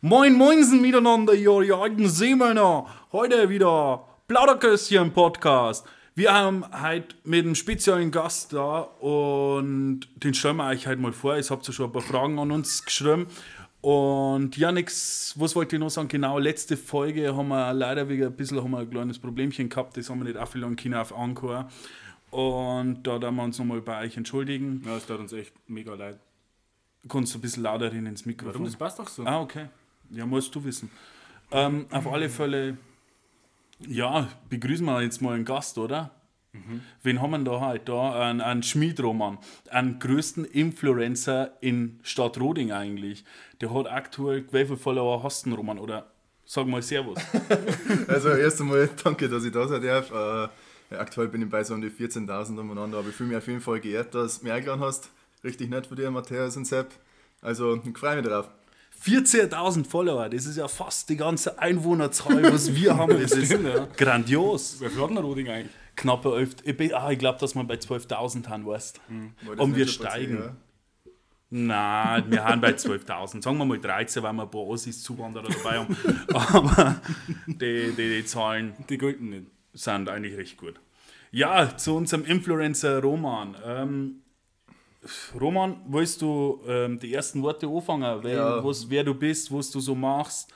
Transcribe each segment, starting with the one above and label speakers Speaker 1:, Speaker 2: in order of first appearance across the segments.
Speaker 1: Moin Moinsen miteinander, ihr ihr alten Seemänner. Heute wieder Plauderköstchen Podcast. Wir haben heute mit einem speziellen Gast da und den stellen wir euch heute mal vor. Ich habt ja schon ein paar Fragen an uns geschrieben. Und ja, nix, was wollte ich noch sagen? Genau, letzte Folge haben wir leider wegen ein bisschen haben wir ein kleines Problemchen gehabt. Das haben wir nicht aufgeladen können auf Encore. Und da werden wir uns nochmal bei euch entschuldigen.
Speaker 2: Ja, es tut uns echt mega leid.
Speaker 1: Kannst du ein bisschen lauter hin ins Mikrofon?
Speaker 2: Warum? Das passt doch so.
Speaker 1: Ah, okay. Ja, musst du wissen. Ähm, auf alle Fälle, ja, begrüßen wir jetzt mal einen Gast, oder? Wen haben wir da heute? Da einen, einen Schmiedroman, einen größten Influencer in Stadt Roding eigentlich. Der hat aktuell, wie viele Follower hast du Roman? Oder sag mal Servus.
Speaker 3: Also erst einmal danke, dass ich da sein darf. Äh, aktuell bin ich bei so um die 14.000 umeinander, aber ich fühle mich auf jeden Fall geehrt, dass du mich eingeladen hast. Richtig nett von dir, Matthäus und Sepp. Also ich freue mich drauf.
Speaker 1: 14.000 Follower, das ist ja fast die ganze Einwohnerzahl, was wir haben. Das ist
Speaker 2: ja.
Speaker 1: grandios.
Speaker 2: Wer hat denn Roding eigentlich?
Speaker 1: Knappe 11. Ich, bin- ah, ich glaube, dass wir bei 12.000 haben, weißt
Speaker 3: das
Speaker 1: Und wir steigen.
Speaker 3: passiert,
Speaker 1: Nein, wir haben bei 12.000. Sagen wir mal 13, weil wir ein paar Ossis Zuwanderer dabei haben. Aber die, die, die Zahlen
Speaker 2: Die gelten nicht.
Speaker 1: sind eigentlich recht gut. Ja, zu unserem Influencer Roman. Ähm, Roman, willst du ähm, die ersten Worte anfangen? Wer,
Speaker 3: Ja.
Speaker 1: was, wer du bist, was du so machst?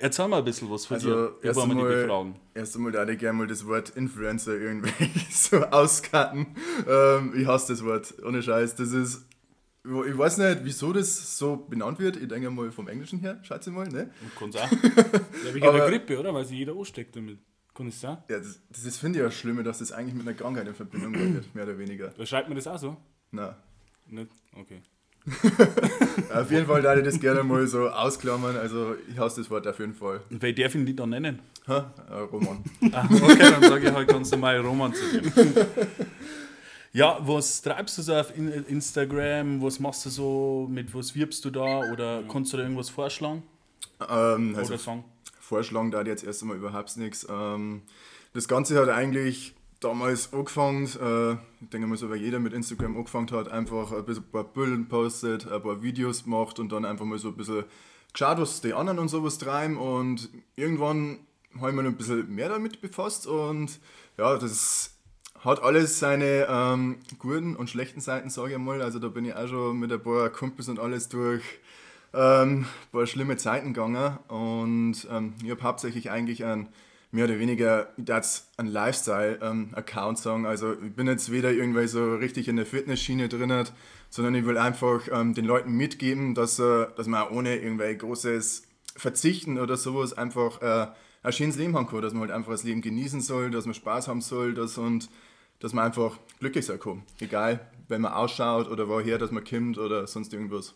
Speaker 1: Erzähl mal ein bisschen was von
Speaker 3: Also
Speaker 1: dir.
Speaker 3: erst
Speaker 1: bevor wir die
Speaker 3: einmal,
Speaker 1: Fragen.
Speaker 3: erst einmal da ich gerne mal das Wort Influencer irgendwie so auskarten. Ähm, ich hasse das Wort, ohne Scheiß. Das ist, ich weiß nicht, wieso das so benannt wird. Ich denke mal vom Englischen her, schätze mal, ne?
Speaker 1: Kannst auch.
Speaker 2: Ja, wegen der Grippe, oder? Weil sich jeder ansteckt damit. Kann es sein?
Speaker 3: Ja, das, das ist, finde ich ja schlimm, dass das eigentlich mit einer Krankheit in Verbindung wird, mehr oder weniger.
Speaker 2: Da schreibt man das auch so?
Speaker 3: Na.
Speaker 2: Nicht? Okay.
Speaker 3: Auf jeden Fall würde ich das gerne mal so ausklammern. Also ich hasse das Wort auf jeden Fall.
Speaker 1: Wer darf ihn die dann nennen?
Speaker 3: Ha? Äh, Roman.
Speaker 1: Ah, okay, dann sage ich halt ganz normal Roman zu dir. Ja, was treibst du so auf In- Instagram? Was machst du so? Mit was wirbst du da? Oder kannst du da irgendwas vorschlagen?
Speaker 3: ähm, also
Speaker 1: Oder sagen?
Speaker 3: vorschlagen da jetzt erst einmal überhaupt nichts. Ähm, das Ganze hat eigentlich damals angefangen, äh, ich denke mal so, weil jeder mit Instagram angefangen hat, einfach ein bisschen ein paar Bilder postet, ein paar Videos macht und dann einfach mal so ein bisschen geschaut, was die anderen und sowas treiben und irgendwann habe ich mich ein bisschen mehr damit befasst und ja, das hat alles seine ähm, guten und schlechten Seiten, sage ich mal. Also da bin ich auch schon mit ein paar Kumpels und alles durch ähm, ein paar schlimme Zeiten gegangen und ähm, ich habe hauptsächlich eigentlich ein mehr oder weniger das ein Lifestyle-Account sagen. Also ich bin jetzt weder irgendwie so richtig in der Fitnessschiene drin, sondern ich will einfach ähm, den Leuten mitgeben, dass, äh, dass man ohne irgendwie großes Verzichten oder sowas einfach äh, ein schönes Leben haben kann, dass man halt einfach das Leben genießen soll, dass man Spaß haben soll dass, und dass man einfach glücklich sein kann. Egal, wenn man ausschaut oder woher, dass man kommt oder sonst irgendwas.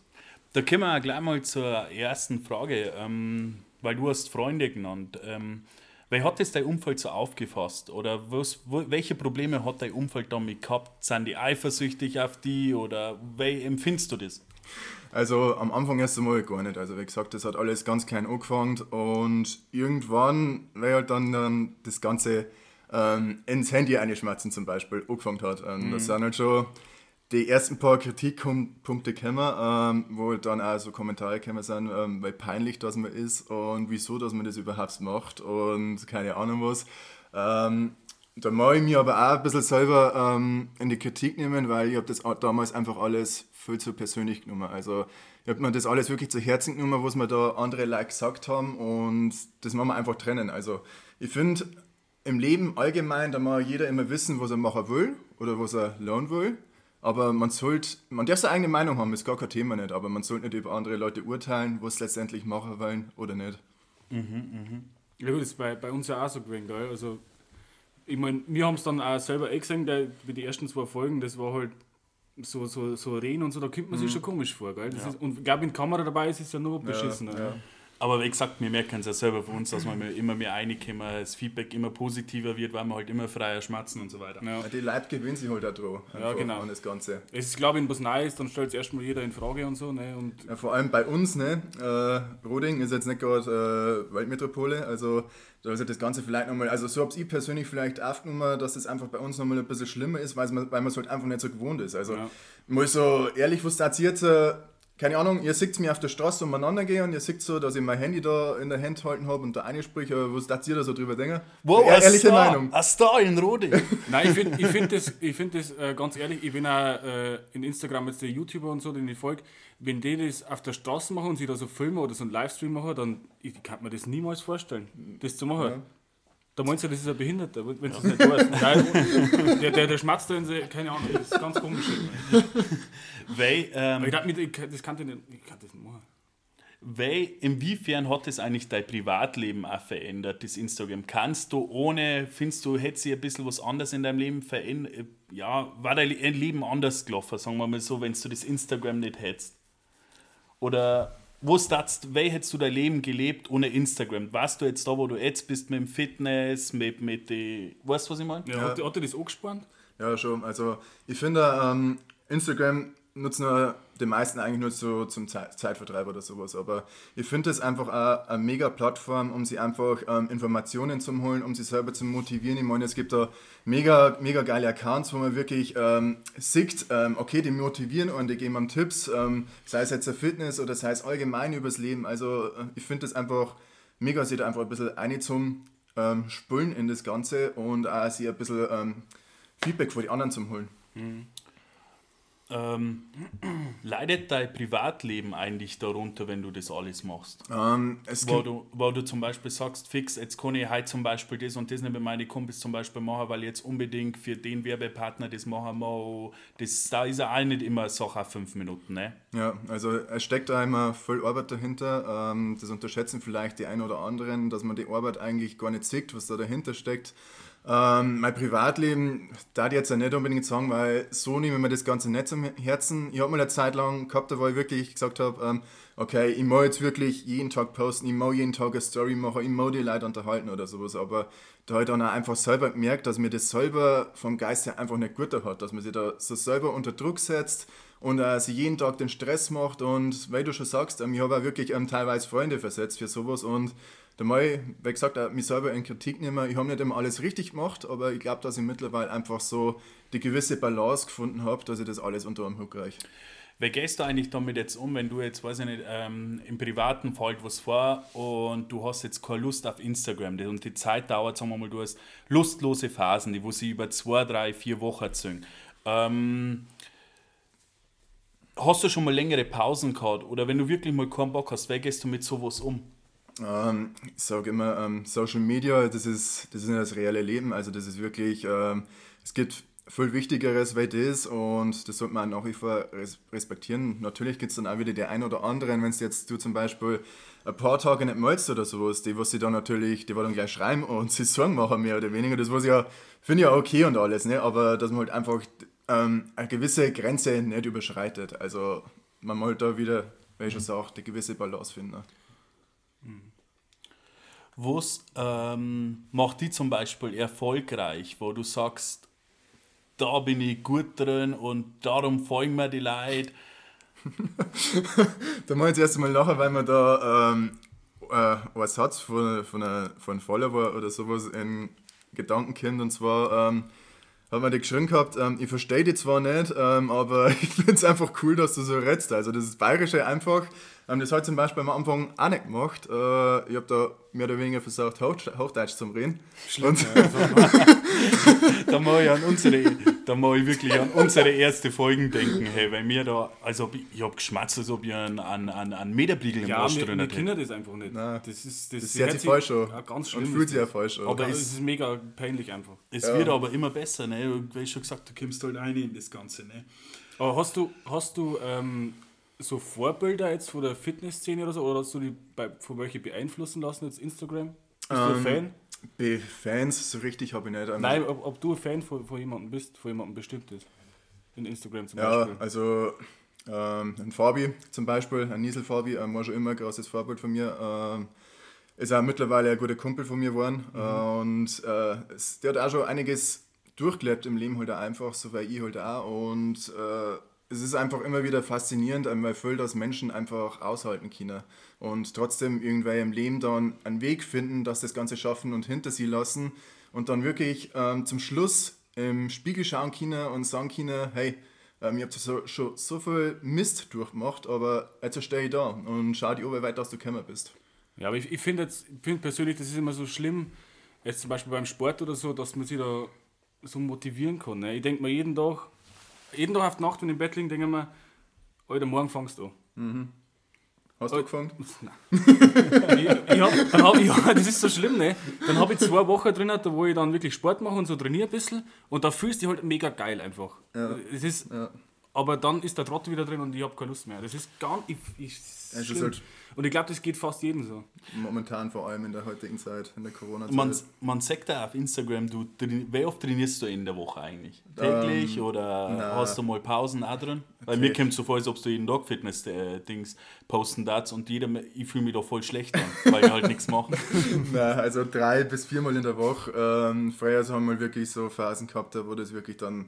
Speaker 1: Da kommen wir gleich mal zur ersten Frage, ähm, weil du hast Freunde genannt. Ähm, wer hat das dein Umfeld so aufgefasst? Oder was, wo, welche Probleme hat dein Umfeld damit gehabt? Sind die eifersüchtig auf die oder wie empfindest du das?
Speaker 3: Also am Anfang erst einmal gar nicht. Also wie gesagt, das hat alles ganz klein angefangen und irgendwann, weil halt dann, dann das Ganze ähm, ins Handy einschmerzen zum Beispiel angefangen hat. Und das sind halt schon die ersten paar Kritikpunkte gekommen, ähm, wo dann auch so Kommentare gekommen sind, ähm, weil peinlich das man ist und wieso, dass man das überhaupt macht und keine Ahnung was. Ähm, da mag ich mich aber auch ein bisschen selber ähm, in die Kritik nehmen, weil ich habe das damals einfach alles viel zu persönlich genommen. Also ich habe mir das alles wirklich zu Herzen genommen, was mir da andere Leute gesagt haben und das muss man einfach trennen. Also ich finde, im Leben allgemein, da muss jeder immer wissen, was er machen will oder was er lernen will. Aber man sollte, man darf seine eigene Meinung haben, ist gar kein Thema nicht, aber man sollte nicht über andere Leute urteilen, was sie letztendlich machen wollen oder nicht.
Speaker 2: Ja gut, das ist bei, bei uns ja auch so gewesen, gell? Also, ich meine, wir haben es dann auch selber eh gesehen, der, die ersten zwei Folgen, das war halt so, so, so Reden und so, da kommt man sich schon komisch vor, gell? Das ist, und ich glaube, wenn die Kamera dabei ist, ist es ja nur beschissen.
Speaker 3: ja.
Speaker 2: Ja.
Speaker 1: Aber wie gesagt, wir merken es ja selber von uns, dass wir immer mehr reinkommen, das Feedback immer positiver wird, weil wir halt immer freier schmatzen und so weiter.
Speaker 2: Ja.
Speaker 3: Die Leute gewinnen sich halt auch dran. einfach
Speaker 2: genau.
Speaker 3: An das Ganze.
Speaker 2: Es ist, glaube ich, was Neues, dann stellt es erstmal jeder in Frage und so. Ne? Und
Speaker 3: Ja, vor allem bei uns, ne? Äh, Roding ist jetzt nicht gerade äh, Weltmetropole, also da ist ja das Ganze vielleicht nochmal, also so habe ich persönlich vielleicht aufgenommen, dass das einfach bei uns nochmal ein bisschen schlimmer ist, weil man weil man es halt einfach nicht so gewohnt ist. Also
Speaker 2: Ja.
Speaker 3: mal so ehrlich, was das jetzt, äh, keine Ahnung, ihr seht mir auf der Straße umeinander gehen und ihr seht so, dass ich mein Handy da in der Hand halten habe und da einspreche, aber was das ihr da so drüber denken?
Speaker 1: Wow,
Speaker 3: Ehr-
Speaker 1: ein
Speaker 3: ehrliche
Speaker 1: Star,
Speaker 3: Meinung.
Speaker 1: Ein Star in Rode.
Speaker 2: Nein, ich finde ich find das, ich find das äh, ganz ehrlich, ich bin auch äh, in Instagram jetzt der YouTuber und so, den ich folge, wenn die das auf der Straße machen und sie da so filmen oder so einen Livestream machen, dann ich, kann mir das niemals vorstellen, das zu machen. Da meinst du, das ist ein Behinderter, wenn du das nicht weißt. Nein, der, der, der schmatzt da in sie, keine Ahnung, das ist ganz komisch.
Speaker 1: weil, ähm,
Speaker 2: ich dachte, ich das kann ich nicht, ich kann das nicht machen.
Speaker 1: Weil, inwiefern hat es eigentlich dein Privatleben auch verändert, das Instagram? Kannst du ohne, findest du, hätte sich ein bisschen was anderes in deinem Leben verändert? Ja, war dein Le- Leben anders gelaufen, sagen wir mal so, wenn du das Instagram nicht hättest? Oder wo statst, wie hättest du dein Leben gelebt ohne Instagram? Warst du jetzt da, wo du jetzt bist, mit dem Fitness, mit, mit die, weißt du, was ich meine?
Speaker 2: Ja, Hat, hat dir das angespannt?
Speaker 3: Ja, schon. Also ich finde, ähm, Instagram nutzen nur die meisten eigentlich nur so zum Ze Zeitvertreib oder sowas. Aber ich finde es einfach auch eine mega Plattform, um sie einfach ähm, Informationen zu holen, um sie selber zu motivieren. Ich meine, es gibt da mega, mega geile Accounts, wo man wirklich ähm, sieht, ähm, okay, die motivieren und die geben einem Tipps, ähm, sei es jetzt der Fitness oder sei es allgemein übers Leben. Also äh, ich finde es einfach mega, sich da einfach ein bisschen eine zum ähm, Spülen in das Ganze und auch sich ein bisschen ähm, Feedback von den anderen zu holen.
Speaker 1: Ähm, leidet dein Privatleben eigentlich darunter, wenn du das alles machst?
Speaker 3: Ähm,
Speaker 1: Wo du, wo du zum Beispiel sagst, fix, jetzt kann ich heute zum Beispiel das und das nicht mit meinen Kumpels zum Beispiel machen, weil ich jetzt unbedingt für den Werbepartner das machen muss. Das, da ist ja auch nicht immer eine Sache auf fünf Minuten. Ne?
Speaker 3: ja, also es steckt da immer voll Arbeit dahinter. Ähm, das unterschätzen vielleicht die einen oder anderen, dass man die Arbeit eigentlich gar nicht sieht, was da dahinter steckt. Ähm, mein Privatleben, da jetzt ja nicht unbedingt sagen, weil so nehme ich mir das Ganze nicht zum Herzen. Ich habe mal eine Zeit lang gehabt, wo ich wirklich gesagt habe, ähm, okay, ich muss jetzt wirklich jeden Tag posten, ich muss jeden Tag eine Story machen, ich muss die Leute unterhalten oder sowas, aber da habe ich dann auch einfach selber gemerkt, dass mir das selber vom Geist her einfach nicht gut hat, dass man sich da so selber unter Druck setzt und äh, sich jeden Tag den Stress macht. Und weil du schon sagst, ähm, ich habe auch wirklich ähm, teilweise Freunde versetzt für sowas. Und da mal, wie gesagt, auch mich selber in Kritik nehmen. Ich habe nicht immer alles richtig gemacht, aber ich glaube, dass ich mittlerweile einfach so die gewisse Balance gefunden habe, dass ich das alles unter einem Hut reiche.
Speaker 1: Wie gehst du eigentlich damit jetzt um, wenn du jetzt, weiß ich nicht, ähm, im privaten fällt was vor und du hast jetzt keine Lust auf Instagram und die Zeit dauert, sagen wir mal, du hast lustlose Phasen, die wo sie über zwei, drei, vier Wochen ziehen. Ähm, hast du schon mal längere Pausen gehabt oder wenn du wirklich mal keinen Bock hast, wie gehst du mit sowas um?
Speaker 3: Ähm, ich sage immer, ähm, Social Media, das ist, das ist nicht das reale Leben. Also das ist wirklich, ähm, es gibt viel Wichtigeres, weil das und das sollte man nach wie vor res respektieren. Natürlich gibt es dann auch wieder die ein oder anderen, wenn es jetzt du zum Beispiel ein paar Tage nicht meldest oder sowas, die was sie dann natürlich, die wollen gleich schreiben und sie Sorgen machen, mehr oder weniger. Das was ja, finde ich ja okay und alles, ne? aber dass man halt einfach ähm, eine gewisse Grenze nicht überschreitet. Also man muss halt da wieder, wie ich schon sage, die gewisse Balance finden. ne?
Speaker 1: Was ähm, macht die zum Beispiel erfolgreich, wo du sagst, da bin ich gut drin und darum folgen mir die Leute?
Speaker 3: Da muss ich erst mal lachen, weil man da ähm, äh, einen Satz von, von, einer, von einem Follower oder sowas in Gedanken kennt. Und zwar ähm, hat man die geschrieben gehabt, ähm, ich verstehe die zwar nicht, ähm, aber ich finde es einfach cool, dass du so redst. Also das ist Bayerische einfach. Ähm, das hat zum Beispiel am Anfang auch nicht gemacht. Äh, ich habe da mehr oder weniger versucht, Hoch, Hochdeutsch zu reden. Und,
Speaker 1: Da muss ich, an unsere, da muss ich wirklich an unsere erste Folgen denken, hey, weil mir da, also ich habe geschmatzt, als ob ich einen, einen, einen, Meterbliegel im
Speaker 2: Ja,
Speaker 1: Arsch drin
Speaker 2: wir
Speaker 1: hätte.
Speaker 2: kennen das einfach nicht.
Speaker 3: Nein.
Speaker 2: Das ist, das,
Speaker 3: das hört sich falsch an.
Speaker 2: Ja, ganz
Speaker 3: und
Speaker 2: schlimm.
Speaker 3: fühlt
Speaker 2: ist
Speaker 3: sich ja falsch an.
Speaker 2: Aber
Speaker 1: es-
Speaker 2: ist mega peinlich einfach.
Speaker 1: Es wird aber immer besser, ne? Wie schon gesagt, du kommst halt rein in das Ganze, ne?
Speaker 2: Aber hast du, hast du ähm, so Vorbilder jetzt von der Fitnessszene oder so? Oder hast du die bei, von welche beeinflussen lassen, jetzt Instagram? Bist du ein
Speaker 3: Ähm,
Speaker 2: Fan?
Speaker 3: Bei Fans so richtig habe ich nicht. Ähm,
Speaker 2: Nein, ob, ob du ein Fan von, von jemandem bist, von jemandem Bestimmtes. In Instagram zum
Speaker 3: Ja,
Speaker 2: Beispiel.
Speaker 3: also Ähm, ein Fabi zum Beispiel, ein Niesel Fabi, ähm, war schon immer ein großes Vorbild von mir. Ähm, ist auch mittlerweile ein guter Kumpel von mir geworden. Äh, und äh, es, der hat auch schon einiges durchgelebt im Leben halt auch einfach, so wie ich halt auch. Und äh, es ist einfach immer wieder faszinierend, einmal voll, dass Menschen einfach aushalten können und trotzdem irgendwer im Leben dann einen Weg finden, dass das Ganze schaffen und hinter sie lassen und dann wirklich ähm, zum Schluss im Spiegel schauen können und sagen können, hey, ähm, ihr habt so, schon so viel Mist durchgemacht, aber jetzt stehe ich da und schau wie weit dass du gekommen bist.
Speaker 2: Ja, aber ich, ich finde find persönlich, das ist immer so schlimm, jetzt zum Beispiel beim Sport oder so, dass man sich da so motivieren kann. Ne? Ich denke mir jeden Tag, jeden Tag auf die Nacht, wenn ich im Bett liege, denke ich mir, Alter, morgen fangst du an.
Speaker 3: Hast du angefangen?
Speaker 2: ich, ich hab, dann hab ich, ja, das ist so schlimm, ne? Dann habe ich zwei Wochen drin, da wo ich dann wirklich Sport mache und so trainiere ein bisschen und da fühlst du dich halt mega geil einfach. Das ist, Aber dann ist der Trott wieder drin und ich habe keine Lust mehr. Das ist gar ich, ich,
Speaker 3: Es ist halt-
Speaker 2: Und ich glaube, das geht fast jedem so.
Speaker 3: Momentan vor allem in der heutigen Zeit, in der Corona-Zeit.
Speaker 1: Man, man sagt ja auf Instagram, du, wie oft trainierst du in der Woche eigentlich? Täglich oder
Speaker 3: na.
Speaker 1: hast du mal Pausen auch drin? Weil mir kommt so vor, als ob du jeden Tag Fitness-Dings posten darfst und jeder, ich fühle mich da voll schlecht an, weil ich halt nichts mache.
Speaker 3: Nein, also drei bis viermal in der Woche. Ähm, früher so haben wir wirklich so Phasen gehabt, wo das wirklich dann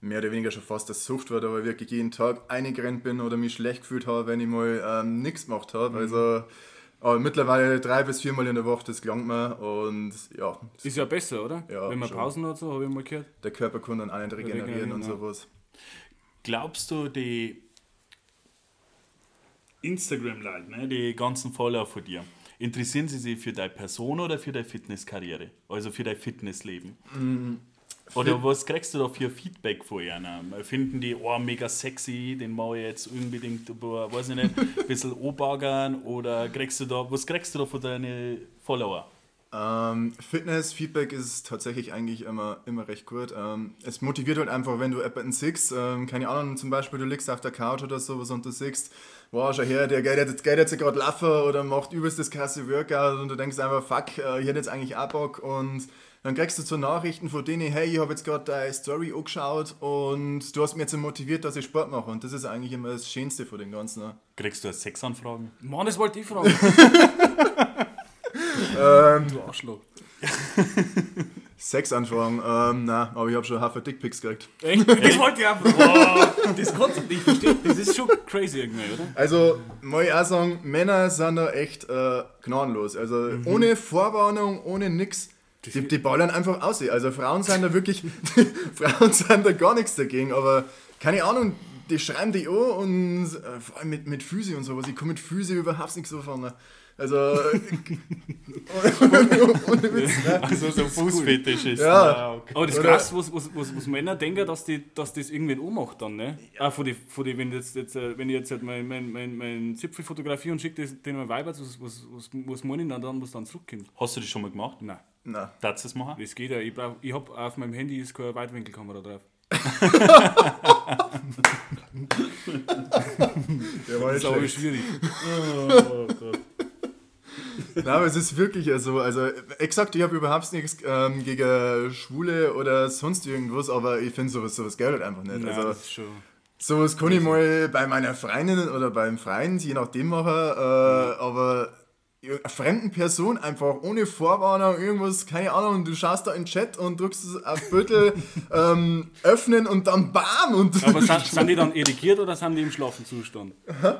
Speaker 3: mehr oder weniger schon fast das Sucht war, aber wirklich jeden Tag eingerannt bin oder mich schlecht gefühlt habe, wenn ich mal ähm, nichts gemacht habe. Also aber mittlerweile drei bis viermal in der Woche, das gelangt mir und ja,
Speaker 2: Ist ja besser, oder?
Speaker 3: Ja,
Speaker 2: Wenn man
Speaker 3: schon.
Speaker 2: Pausen hat, so, habe ich mal gehört.
Speaker 3: der Körper kann dann auch nicht regenerieren
Speaker 2: Regenerieren,
Speaker 3: und sowas.
Speaker 1: Glaubst du, die Instagram-Leute, ne, die ganzen Follower von dir, interessieren sie sich für deine Person oder für deine Fitnesskarriere? Also für dein Fitnessleben? Oder was kriegst du da für Feedback von ihnen? Finden die, oh, mega sexy, den mache ich jetzt unbedingt, weiß ich nicht, ein bisschen anbaggern? Oder kriegst du da, was kriegst du da von deinen Follower?
Speaker 3: Ähm, Fitness-Feedback ist tatsächlich eigentlich immer, immer recht gut. Ähm, es motiviert halt einfach, wenn du jemanden siehst, ähm, keine Ahnung, zum Beispiel du liegst auf der Couch oder sowas und du siehst, wow, schau her, der geht jetzt, geht jetzt gerade laufen oder macht übelst das krasse Workout und du denkst einfach, fuck, äh, ich hätte jetzt eigentlich auch Bock und dann kriegst du so Nachrichten von denen, hey, ich habe jetzt gerade deine Story angeschaut und du hast mich jetzt motiviert, dass ich Sport mache und das ist eigentlich immer das Schönste von dem Ganzen. ne?
Speaker 1: Kriegst du Sexanfragen?
Speaker 2: Mann, das wollte ich fragen.
Speaker 3: Ähm,
Speaker 2: du Arschloch.
Speaker 3: Sexanfragen, ähm, nein, aber ich habe schon Haufen Dickpics gekriegt.
Speaker 2: Echt? Das wollte ich auch fragen. Das kannst du nicht verstehen. Das ist schon crazy irgendwie, oder?
Speaker 3: Also, muss ich auch sagen, Männer sind da echt äh, gnadenlos. Also,
Speaker 2: Mhm.
Speaker 3: ohne Vorwarnung, ohne nix. Die, die ballern einfach aus. Also, Frauen sind da wirklich, Frauen sind da gar nichts dagegen, aber keine Ahnung, die schreiben die an und äh, vor allem mit, mit Füße und sowas. Ich kann mit Füße überhaupt nichts anfangen. Also, ohne Witz?
Speaker 1: Also so Fußfetisch ist.
Speaker 3: Ja.
Speaker 1: Ah, okay.
Speaker 2: Aber das ist krass, was, was, was, was Männer denken, dass, die, dass das irgendwen anmacht dann, ne? Ah, von die, von die, wenn, jetzt, jetzt, äh, wenn ich jetzt halt mein, mein, mein, mein Zipfel fotografiere und schicke den mal weiter, was, was, was, was meine ich dann, dann, was dann zurückkommt?
Speaker 1: Hast du das schon mal gemacht?
Speaker 2: Nein,
Speaker 3: Nein.
Speaker 1: Darfst du das machen?
Speaker 2: das geht ja. Ich, brauch, ich habe auf meinem Handy ist keine Weitwinkelkamera drauf.
Speaker 3: Der war
Speaker 2: Das ist aber
Speaker 3: schlecht.
Speaker 2: schwierig.
Speaker 3: Nein, aber es ist wirklich so. Also, exakt, ich habe überhaupt nichts ähm, gegen Schwule oder sonst irgendwas, aber ich finde sowas, sowas geil halt einfach nicht.
Speaker 2: Ja,
Speaker 3: also,
Speaker 2: das ist schon.
Speaker 3: sowas kann ich mal bei meiner Freundin oder beim Freund, je nachdem machen, äh, aber einer fremden Person einfach ohne Vorwarnung irgendwas, keine Ahnung, du schaust da in den Chat und drückst es auf Bötel ähm, öffnen und dann BAM! Und
Speaker 2: Aber sind, sind die dann irrigiert oder sind die im Schlafenzustand?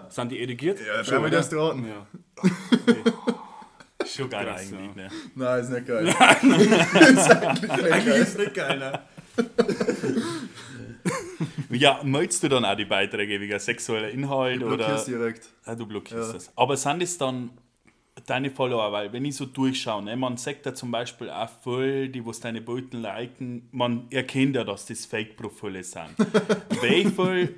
Speaker 2: Sind die irrigiert?
Speaker 3: ja, schau mal das raten.
Speaker 2: Ja.
Speaker 1: Schon geil
Speaker 2: Krass,
Speaker 1: eigentlich,
Speaker 2: ja.
Speaker 1: ne?
Speaker 3: Nein, ist nicht geil. ist eigentlich geil.
Speaker 1: ist nicht geil, ne? Ja, meldest du dann auch die Beiträge wegen sexueller Inhalt oder?
Speaker 3: Blockierst direkt.
Speaker 1: Ah, du blockierst
Speaker 3: Ja.
Speaker 1: das. Aber sind es dann deine Follower? Weil, wenn ich so durchschaue, ne, man sagt ja zum Beispiel auch voll, die, was deine Bilder liken, man erkennt ja, dass das Fake-Profile sind. wie viel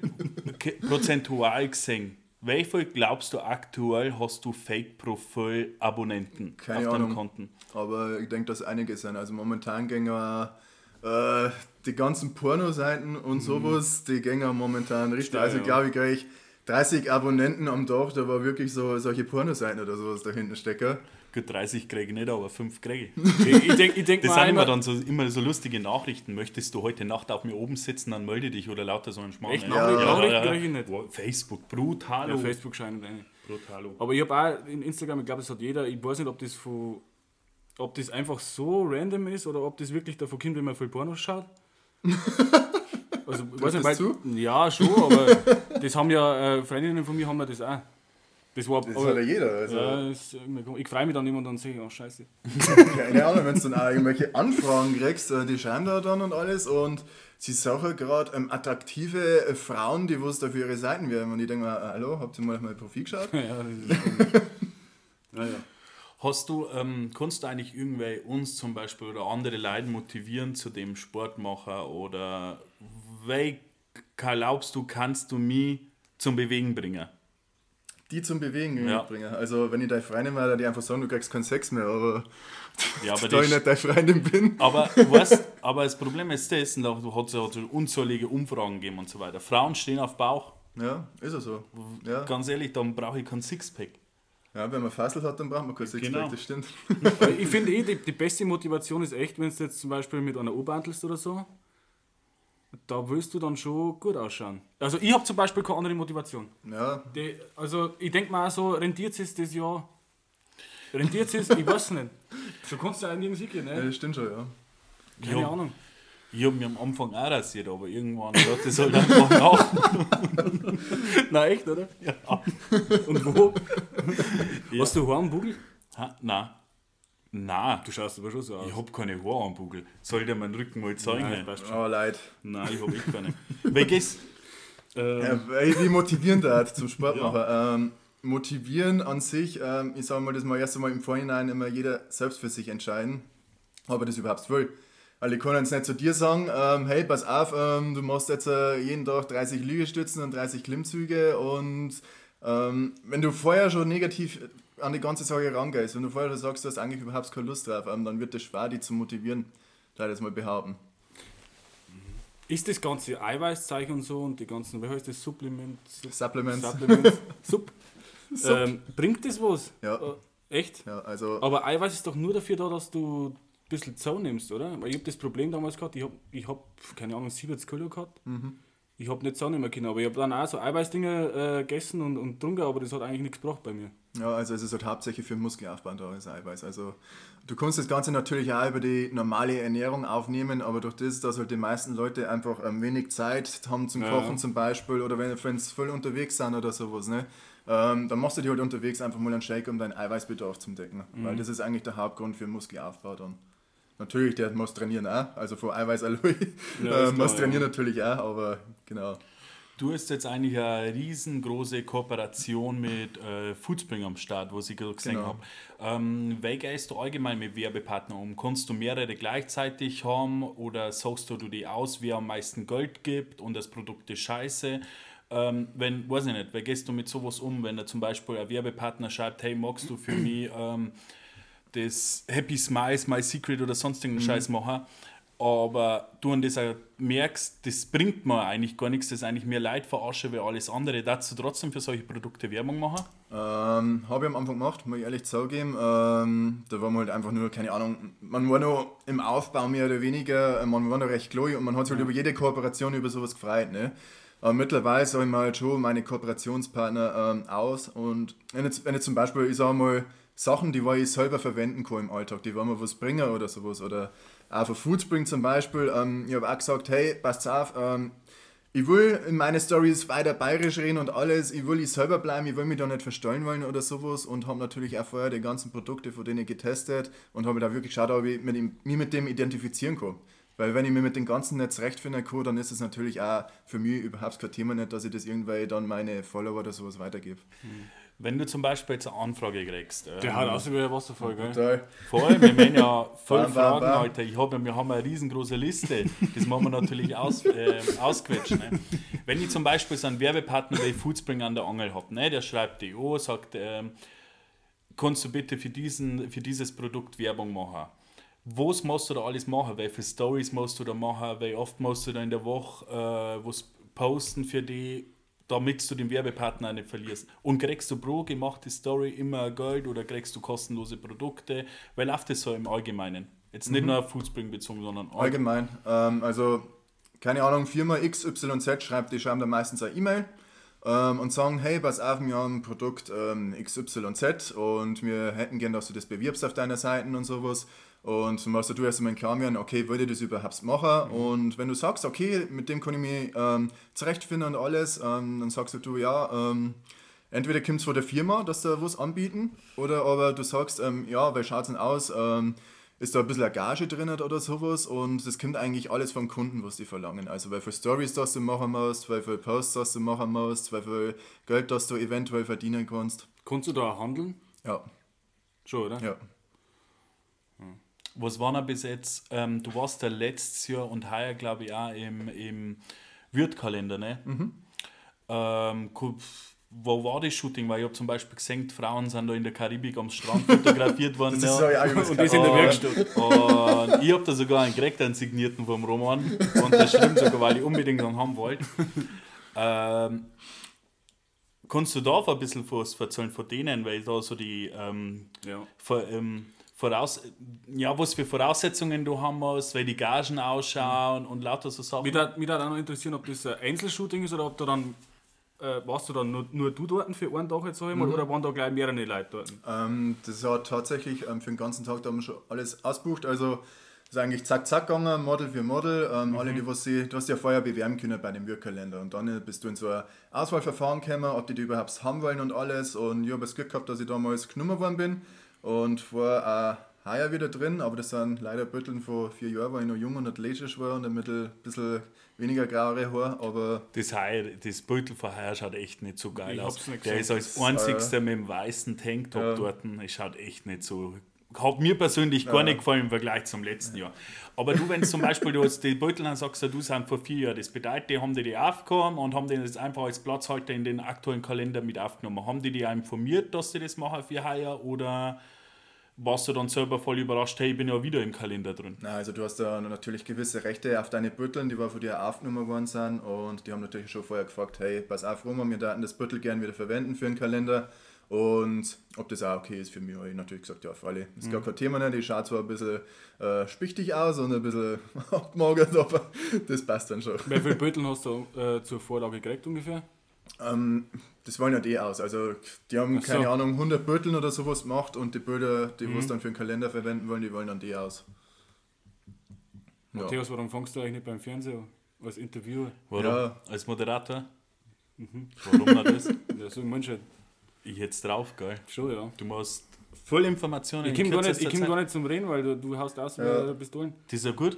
Speaker 1: prozentual gesehen, wie viel glaubst du aktuell hast du Fake-Profil-Abonnenten
Speaker 3: Keine
Speaker 1: auf deinen
Speaker 3: Ahnung.
Speaker 1: Konten?
Speaker 3: Aber ich denke, dass einige sind. Also momentan gehen ja, äh, die ganzen Pornoseiten und sowas, die gehen momentan richtig. Also glaube ich gleich 30 Abonnenten am Tag, da war wirklich so solche Pornoseiten oder sowas dahinter stecken.
Speaker 1: Gut, 30 kriege ich nicht, aber 5 kriege ich.
Speaker 2: Ich, ich denke ich denk
Speaker 1: Das
Speaker 2: mal
Speaker 1: sind immer dann so, immer so lustige Nachrichten. Möchtest du heute Nacht auf mir oben sitzen, dann melde dich oder lauter so ein Schmarrn.
Speaker 2: Echt? Nachrichten-
Speaker 1: ja,
Speaker 2: Nachrichten krieg ich nicht.
Speaker 1: Boah, Facebook, brutal.
Speaker 2: ja, Facebook scheint rein.
Speaker 1: Brutal.
Speaker 2: Aber ich habe auch in Instagram, ich glaube, das hat jeder, ich weiß nicht, ob das von, ob das einfach so random ist oder ob das wirklich davon kommt, wenn man viel Pornos schaut. Also, ich weiß nicht, weil,
Speaker 3: das zu?
Speaker 2: ja, schon, aber das haben ja äh, Freundinnen von mir haben ja das auch. Das war
Speaker 3: Das
Speaker 2: aber,
Speaker 3: hat ja jeder. Also.
Speaker 2: ja, ist komisch. ich freue mich dann immer und dann sehe ich, oh scheiße.
Speaker 3: Keine Ahnung, wenn du dann auch irgendwelche Anfragen kriegst, äh, die schreiben da dann und alles und sie suchen gerade ähm, attraktive äh, Frauen, die was da für ihre Seiten werden. Und ich denke mir, äh, hallo, habt ihr mal auf mein Profil geschaut?
Speaker 2: ja, das ist komisch. naja.
Speaker 1: Hast du, ähm, kannst du eigentlich irgendwie uns zum Beispiel oder andere Leute motivieren zu dem Sportmacher oder wie glaubst du, kannst du mich zum Bewegen bringen?
Speaker 3: Die zum Bewegen
Speaker 1: Ja.
Speaker 3: bringen. Also wenn ich deine Freundin war, dann die einfach sagen, du kriegst keinen Sex mehr, aber
Speaker 1: Ja, aber
Speaker 3: da ich
Speaker 1: das,
Speaker 3: nicht deine Freundin bin.
Speaker 1: aber, weißt, aber das Problem ist das, und da hat es unzählige Umfragen gegeben und so weiter. Frauen stehen auf Bauch.
Speaker 3: Ja, ist ja so. Ja,
Speaker 1: Ganz ehrlich, dann brauche ich keinen Sixpack.
Speaker 3: ja wenn man Fassel hat, dann braucht man kein Sixpack,
Speaker 1: Genau.
Speaker 3: das stimmt.
Speaker 2: Ich finde eh, die, die beste Motivation ist echt, wenn du jetzt zum Beispiel mit einer U-Bantelst oder so, da willst du dann schon gut ausschauen. Also ich habe zum Beispiel keine andere Motivation.
Speaker 3: Ja,
Speaker 2: Die, also ich denke mal auch so, rentiert es das Jahr? Rentiert es? Ich weiß nicht. Du kannst ja auch nirgends hingehen,
Speaker 3: ja,
Speaker 2: ne?
Speaker 3: das stimmt schon, ja.
Speaker 2: Keine
Speaker 1: Ja.
Speaker 2: Ahnung.
Speaker 1: Ich habe mich am Anfang auch rasiert, aber irgendwann hat das halt einfach nach.
Speaker 2: Nein, echt, oder?
Speaker 1: Ja.
Speaker 2: Und wo?
Speaker 1: Ja.
Speaker 2: Hast du Haare am Bugel?
Speaker 1: Ha, nein. Nein,
Speaker 2: Du schaust aber schon so aus.
Speaker 1: ich habe keine Haare am Bugel. Soll dir meinen Rücken mal zeigen?
Speaker 2: Nein, passt schon.
Speaker 3: Aber leid.
Speaker 1: Nein ich habe echt keine. Welches? Ähm,
Speaker 3: Ja, weil die motivieren da zum Sport machen. Ähm, motivieren an sich, ähm, ich sage mal, das mal erst einmal im Vorhinein immer jeder selbst für sich entscheiden, ob er das überhaupt will. Weil ich kann jetzt nicht zu dir sagen, ähm, hey, pass auf, ähm, du machst jetzt äh, jeden Tag 30 Liegestützen und 30 Klimmzüge und ähm, wenn du vorher schon negativ an die ganze Sache rangehst, wenn du vorher sagst, du hast eigentlich überhaupt keine Lust drauf, ähm, dann wird das schwer, die zu motivieren, da das mal behaupten.
Speaker 2: Ist das ganze Eiweißzeug und so und die ganzen, wie heißt das, Supplement? Sup-
Speaker 3: Supplements.
Speaker 2: Supplements. Sup. Ähm, bringt das was?
Speaker 3: Ja.
Speaker 2: Äh, echt?
Speaker 3: Ja, also
Speaker 2: Aber Eiweiß ist doch nur dafür da, dass du ein bisschen Zau nimmst, oder? Weil ich habe das Problem damals gehabt, ich habe, ich hab, keine Ahnung, 70 Kilo gehabt. Ich habe nicht Zau nehmen können, aber ich habe dann auch so Eiweißdinge äh, gegessen und, und getrunken, aber das hat eigentlich nichts gebracht bei mir.
Speaker 3: Ja, also es ist halt hauptsächlich für Muskelaufbau da, Eiweiß. Also du kannst das Ganze natürlich auch über die normale Ernährung aufnehmen, aber durch das, dass halt die meisten Leute einfach ähm, wenig Zeit haben zum
Speaker 2: Ja.
Speaker 3: Kochen zum Beispiel oder wenn sie voll unterwegs sind oder sowas, ne? Ähm, dann machst du dir halt unterwegs einfach mal einen Shake, um deinen Eiweißbedarf zu decken. Weil das ist eigentlich der Hauptgrund für Muskelaufbau dann. Natürlich, der muss trainieren auch, also vor Eiweißalloy
Speaker 2: Ja, ist
Speaker 3: äh, muss trainieren
Speaker 2: ja.
Speaker 3: natürlich auch, aber genau.
Speaker 1: Du hast jetzt eigentlich eine riesengroße Kooperation mit äh, Foodspring am Start, was ich gerade gesehen
Speaker 3: Genau.
Speaker 1: habe. Ähm, wie gehst du allgemein mit Werbepartnern um? Kannst du mehrere gleichzeitig haben oder sagst du die aus, wer am meisten Geld gibt und das Produkt ist scheiße? Ähm, wenn, weiß ich nicht, wie gehst du mit sowas um, wenn da zum Beispiel ein Werbepartner schreibt, hey, magst du für mich ähm, das Happy Smiles, My Secret oder sonst irgendeinen Scheiß machen, aber du an das auch merkst, das bringt mir eigentlich gar nichts, das ist eigentlich mehr Leid verarsche wie alles andere. Darfst du trotzdem für solche Produkte Werbung machen?
Speaker 3: Ähm, habe ich am Anfang gemacht, muss ich ehrlich zugeben. Ähm, da war man halt einfach nur, keine Ahnung, man war noch im Aufbau mehr oder weniger, man war noch recht klein und man hat sich halt über jede Kooperation über sowas gefreut. Ne? Aber mittlerweile sage ich mal halt schon meine Kooperationspartner ähm, aus und wenn jetzt, wenn jetzt zum Beispiel, ich sage mal, Sachen, die ich selber verwenden kann im Alltag, die wollen mir was bringen oder sowas oder auch für Foodspring zum Beispiel, ähm, ich habe auch gesagt, hey, passt auf, ähm, ich will in meine Stories weiter bayerisch reden und alles. Ich will ich selber bleiben, ich will mich da nicht verstellen wollen oder sowas und habe natürlich auch vorher die ganzen Produkte von denen getestet und habe da wirklich geschaut, ob ich mit ihm, mich mit dem identifizieren kann. Weil wenn ich mir mit dem Ganzen nicht zurechtfinden kann, dann ist es natürlich auch für mich überhaupt kein Thema nicht, dass ich das irgendwie dann meine Follower oder sowas weitergebe.
Speaker 1: Wenn du zum Beispiel jetzt eine Anfrage kriegst, ähm,
Speaker 2: Der hat aus wie ein Wasserfall, gell?
Speaker 3: Total.
Speaker 1: voll, wir meinen ja voll
Speaker 3: Bam, bam,
Speaker 1: Fragen,
Speaker 3: bam.
Speaker 1: Alter. Ich hab, wir haben eine riesengroße Liste, das machen wir natürlich aus, äh, ausquetschen. Ne? Wenn ich zum Beispiel so einen Werbepartner wie Foodspring an der Angel habe, ne? der schreibt die an, sagt, ähm, kannst du bitte für, diesen, für dieses Produkt Werbung machen? Was musst du da alles machen? Welche Stories musst du da machen? Wie oft musst du da in der Woche äh, was posten für die? Damit du den Werbepartner nicht verlierst. Und kriegst du pro gemachte Story immer Geld oder kriegst du kostenlose Produkte? Weil läuft das so im Allgemeinen? Jetzt nicht nur auf Foodspring bezogen, sondern
Speaker 3: Allgemein. Ähm, also, keine Ahnung, Firma XYZ schreibt, die schreiben da meistens eine E-Mail ähm, und sagen, hey, pass auf, wir haben ein Produkt ähm, XYZ und wir hätten gern, dass du das bewirbst auf deiner Seite und sowas. Und dann musst du erst einmal klar werden, okay, würde ich das überhaupt machen? Und wenn du sagst, okay, mit dem kann ich mich ähm, zurechtfinden und alles, ähm, dann sagst du, ja, ähm, entweder kommt es von der Firma, dass da was anbieten, oder aber du sagst, ähm, ja, weil schaut es denn aus? Ist da ein bisschen eine Gage drin oder sowas und das kommt eigentlich alles vom Kunden, was die verlangen. Also wie viele Stories das du machen musst, wie viele Posts das du machen musst, wie viel Geld das du eventuell verdienen kannst.
Speaker 2: Kannst du da auch handeln?
Speaker 3: Ja,
Speaker 2: Schon, oder?
Speaker 3: ja.
Speaker 1: Was war noch bis jetzt? Ähm, du warst ja letztes Jahr und heuer, glaube ich, auch im, im Wirtkalender, ne?
Speaker 3: Mhm.
Speaker 1: Ähm, wo war das Shooting? Weil ich habe zum Beispiel gesehen, die Frauen sind da in der Karibik am Strand fotografiert worden.
Speaker 3: Das ist
Speaker 1: ja.
Speaker 3: auch übelst
Speaker 2: Und das in der Werkstatt.
Speaker 1: Und ich habe da sogar einen gekriegt, einen signierten vom Roman. Und das stimmt sogar, weil ich unbedingt einen haben wollte. Ähm, kannst du da ein bisschen was erzählen von denen, weil da so die ähm,
Speaker 2: Ja.
Speaker 1: vor, ähm, voraus, ja, was für Voraussetzungen du haben musst, weil die Gagen ausschauen und lauter so Sachen.
Speaker 2: Mich würde auch noch interessieren, ob das ein Einzelshooting ist oder ob du dann, äh, warst du dann nur, nur du dort für einen Tag jetzt sag ich mal, oder waren da gleich mehrere Leute dort?
Speaker 3: Ähm, das hat tatsächlich ähm, für den ganzen Tag da haben wir schon alles ausbucht. Also ist eigentlich zack zack gegangen, Model für Model. Ähm, Alle, die was sie, du hast ja vorher bewerben können bei dem Wirkkalender und dann äh, bist du in so ein Auswahlverfahren gekommen, ob die die überhaupt haben wollen und alles. Und ich habe das Glück gehabt, dass ich damals genommen worden bin und war heuer wieder drin, aber das sind leider Bütteln von vier Jahren, weil ich noch jung und athletisch war und ein bisschen, bisschen weniger graue Haare, aber
Speaker 1: Das, Heuer, das Beutel von heuer schaut echt nicht so geil
Speaker 2: Ich
Speaker 1: aus.
Speaker 2: nicht
Speaker 1: Der ist als einzigster mit dem weißen Tanktop
Speaker 3: Ja.
Speaker 1: dort. Es schaut echt nicht so. Hat mir persönlich gar nicht gefallen im Vergleich zum letzten Jahr. Aber du, wenn zum Beispiel du jetzt die Beutel dann sagst, du sind vor vier Jahren, das bedeutet, die haben die, die aufgekommen und haben den jetzt einfach als Platzhalter in den aktuellen Kalender mit aufgenommen. Haben die auch informiert, dass sie das machen für heuer oder warst du dann selber voll überrascht, hey, ich bin ja wieder im Kalender drin?
Speaker 3: Na, also du hast da natürlich gewisse Rechte auf deine Bütteln, die war von dir aufgenommen worden sind und die haben natürlich schon vorher gefragt, hey, pass auf Roman, wir daten das Büttel gerne wieder verwenden für einen Kalender und ob das auch okay ist für mich, habe ich natürlich gesagt, ja, alle. Ist gar kein Thema nicht, die schaut zwar ein bisschen äh, spichtig aus und ein bisschen abgemagert, aber das passt dann schon.
Speaker 2: Wie viele Beuteln hast du äh, zur Vorlage gekriegt ungefähr?
Speaker 3: Ähm, das wollen ja die aus. Also die haben,
Speaker 2: so.
Speaker 3: keine Ahnung, 100 Beuteln oder sowas gemacht und die Bilder, die was dann für einen Kalender verwenden wollen, die wollen dann die aus. Ja.
Speaker 2: Matthäus, warum fängst du eigentlich nicht beim Fernsehen an? Als Interviewer?
Speaker 1: Warum?
Speaker 3: Ja.
Speaker 1: Als Moderator? Warum noch das?
Speaker 2: Ja, so manche
Speaker 1: Ich jetzt drauf, geil.
Speaker 2: schon, ja.
Speaker 1: Du musst voll Informationen
Speaker 2: Ich
Speaker 1: in
Speaker 2: komme gar, nicht- ich komm gar nicht zum Reden, weil du, du haust aus
Speaker 3: Ja.
Speaker 2: wie Pistolen.
Speaker 1: Das ist ja gut.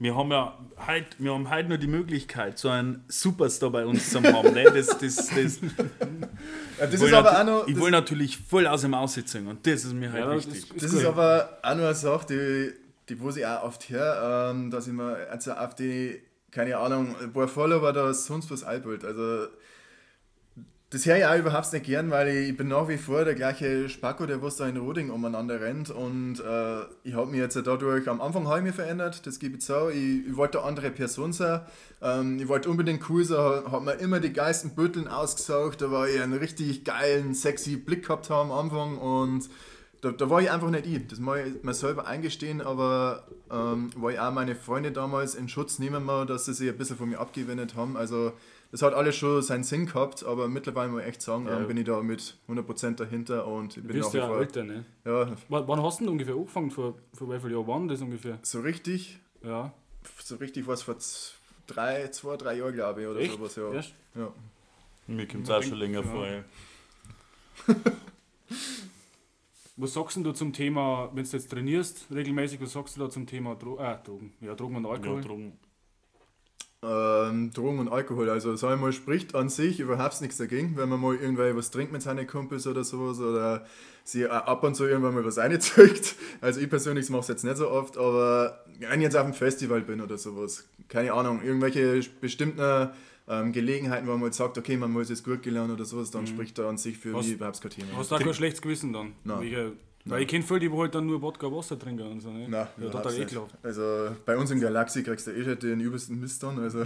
Speaker 1: Wir haben ja heute, wir haben heute nur die Möglichkeit, so einen Superstar bei uns zu haben. Ne? Das, das, das,
Speaker 3: Ja, das
Speaker 1: ich
Speaker 3: ist
Speaker 1: will
Speaker 3: aber auch noch.
Speaker 1: Ich will natürlich voll aus dem Aussitzen und das ist mir halt
Speaker 2: Ja, das
Speaker 1: wichtig.
Speaker 2: ist, ist
Speaker 3: Das
Speaker 2: gut.
Speaker 3: ist aber auch nur eine Sache, die, die wo ich auch oft höre, ähm, dass ich mir also auf die, keine Ahnung, ein paar Follower da sonst was einbild. Also das höre ich auch überhaupt nicht gern, weil ich, bin nach wie vor der gleiche Spacko, der was da in Roding umeinander rennt. Und äh, ich habe mich jetzt dadurch, am Anfang habe ich mich verändert, das gebe ich zu, ich, ich wollte eine andere Person sein, ähm, ich wollte unbedingt cool sein, habe mir immer die geilsten Bütteln ausgesucht, da war ich einen richtig geilen, sexy Blick gehabt haben am Anfang. Und da, da war ich einfach nicht ich. Das muss ich mir selber eingestehen, aber ähm, weil ich auch meine Freunde damals in Schutz nehmen muss, dass sie sich ein bisschen von mir abgewendet haben. Also das hat alles schon seinen Sinn gehabt, aber mittlerweile muss ich echt sagen, ähm, bin ich da mit 100% dahinter und ich
Speaker 2: Du
Speaker 3: bin
Speaker 2: bist
Speaker 3: nach wie
Speaker 2: ja
Speaker 3: vor...
Speaker 2: älter, ne?
Speaker 3: Ja,
Speaker 2: W wann hast du denn ungefähr angefangen? Vor, vor wie vielen Jahren waren das ungefähr?
Speaker 3: so richtig,
Speaker 2: Ja.
Speaker 3: so richtig was vor z- drei, zwei, drei Jahren, glaube ich, oder
Speaker 2: Echt?
Speaker 3: sowas. Ja.
Speaker 2: Erst?
Speaker 3: Ja.
Speaker 1: Mir kommt es auch schon länger
Speaker 2: Ja.
Speaker 1: vor. Ja.
Speaker 2: Was sagst du zum Thema, wenn du jetzt trainierst, regelmäßig, was sagst du da zum Thema Dro äh, Drogen? Ja, Drogen und Alkohol.
Speaker 1: Ja, drum.
Speaker 3: Ähm, Drogen und Alkohol, also sagen wir mal, spricht an sich überhaupt nichts dagegen, wenn man mal irgendwann was trinkt mit seinen Kumpels oder sowas oder sie auch ab und zu irgendwann mal was reinzeugt. Also ich persönlich mache es jetzt nicht so oft, aber wenn ich jetzt auf einem Festival bin oder sowas, keine Ahnung, irgendwelche bestimmten ähm, Gelegenheiten, wo man halt sagt, okay, man muss jetzt gut gelernt oder sowas, dann spricht da an sich für
Speaker 2: Hast-
Speaker 3: mich überhaupt kein Thema.
Speaker 2: Hast du auch kein schlechtes Gewissen dann?
Speaker 3: Nein.
Speaker 2: Weil ich kenne viele, die halt dann nur Wodka Wasser trinken und so, ne?
Speaker 3: Nein,
Speaker 2: ja, total ekelhaft.
Speaker 3: Also bei uns in Galaxie kriegst du eh schon den übelsten Mist dann, also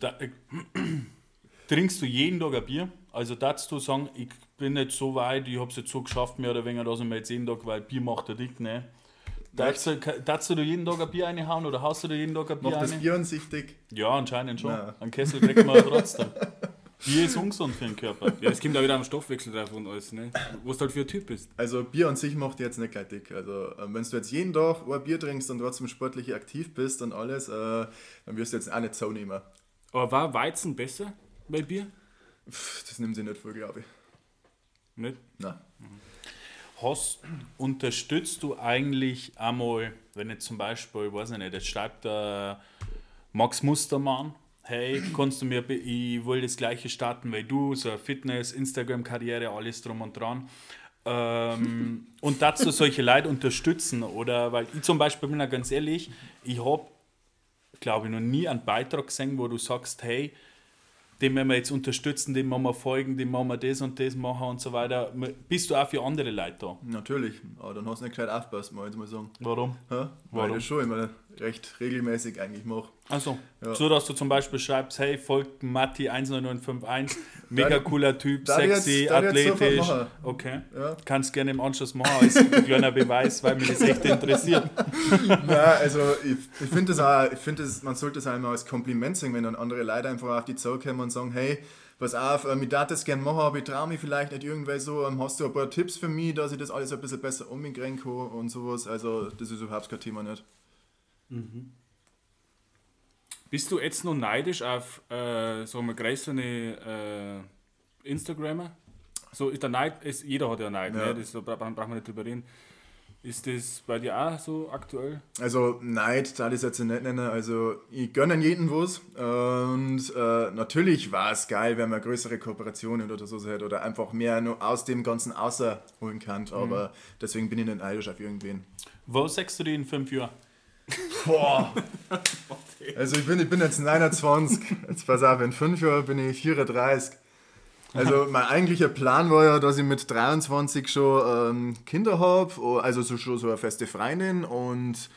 Speaker 1: Da, äh, trinkst du jeden Tag ein Bier? Also darfst du sagen, ich bin nicht so weit, ich habe es jetzt so geschafft, mehr oder weniger, dass ich mir jetzt jeden Tag, weil Bier macht der dick, ne? Darfst du, darfst du jeden Tag ein Bier reinhauen oder haust du dir jeden Tag ein Bier
Speaker 3: Macht das
Speaker 1: rein?
Speaker 3: Bier ansichtig?
Speaker 1: Ja, anscheinend schon.
Speaker 3: Nein.
Speaker 1: Ein Kessel kriegt man trotzdem. Bier ist ungesund für den Körper.
Speaker 2: Ja, es kommt auch wieder am Stoffwechsel drauf und alles, ne? Was du halt für ein Typ bist.
Speaker 3: Also Bier an sich macht dich jetzt nicht gleich dick. Also ähm, wenn du jetzt jeden Tag ein Bier trinkst und trotzdem sportlich aktiv bist und alles, äh, dann wirst du jetzt auch nicht so nehmen.
Speaker 2: Aber war Weizen besser bei Bier?
Speaker 3: Pff, Das nimmt sie nicht voll, glaube ich.
Speaker 2: Nicht?
Speaker 3: Nein.
Speaker 1: Hast, unterstützt du eigentlich einmal, wenn jetzt zum Beispiel, ich weiß nicht, jetzt schreibt der Max Mustermann, hey, kannst du mir, ich will das gleiche starten wie du, so eine Fitness, Instagram-Karriere, alles drum und dran. Ähm, und dazu solche Leute unterstützen oder, weil ich zum Beispiel bin ja ganz ehrlich, ich habe, glaube ich, noch nie einen Beitrag gesehen, wo du sagst, hey, dem werden wir jetzt unterstützen, dem wollen wir folgen, dem wollen wir das und das machen und so weiter. Bist du auch für andere Leute da?
Speaker 3: Natürlich, aber dann hast du nicht gescheit aufgepasst, mal jetzt mal sagen.
Speaker 1: Warum?
Speaker 3: Ja? Weil ich das schon immer recht regelmäßig eigentlich mache.
Speaker 1: Also,
Speaker 3: Ja.
Speaker 1: so dass du zum Beispiel schreibst, hey, folgt Matti 19951, mega cooler Typ, sexy,
Speaker 3: jetzt
Speaker 1: athletisch. Okay.
Speaker 3: Ja.
Speaker 1: Kannst gerne im Anschluss machen als kleiner Beweis, weil mich das echt interessiert.
Speaker 3: Nein, also ich, ich finde das auch, ich finde das, man sollte das immer als Kompliment sehen, wenn dann andere Leute einfach auf die Zoll kommen und sagen, hey, pass auf, ähm, ich darf das gerne machen, aber ich traue mich vielleicht nicht irgendwie so, ähm, hast du ein paar Tipps für mich, dass ich das alles ein bisschen besser umgehen kann und sowas, also das ist überhaupt kein Thema nicht.
Speaker 2: Bist du jetzt noch neidisch auf, äh, sagen wir, größere äh, Instagrammer? So ist der Neid, ist, jeder hat ja Neid,
Speaker 3: Ja.
Speaker 2: ne? das, da bra- brauchen wir nicht drüber reden. Ist das bei dir auch so aktuell?
Speaker 3: Also Neid, da ich jetzt nicht nennen, also ich gönne an jeden was und äh, natürlich war es geil, wenn man größere Kooperationen oder so hätte oder einfach mehr nur aus dem Ganzen außerholen kann, aber deswegen bin ich nicht neidisch auf irgendwen.
Speaker 1: Wo sagst du die in fünf Jahren?
Speaker 3: Boah. Also ich bin, ich bin jetzt 29. Jetzt pass auf, in fünf Jahren bin ich 34. Also mein eigentlicher Plan war ja, dass ich mit 23 schon ähm, Kinder habe, also so, schon so eine feste Freundin und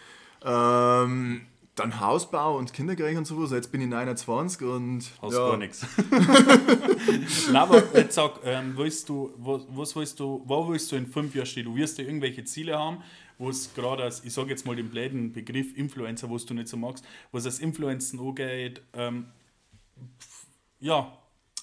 Speaker 3: ähm, dann Hausbau und Kinder kriege und sowas. Jetzt bin ich 29 und
Speaker 1: Hast
Speaker 3: ja,
Speaker 1: gar nichts. Nein, aber jetzt sag, ähm, willst du, wo, was willst du, wo willst du in fünf Jahren stehen? Du wirst ja irgendwelche Ziele haben, wo es gerade als, ich sage jetzt mal den bläden Begriff Influencer, was du nicht so magst, wo es das Influenzen angeht, ähm, ja,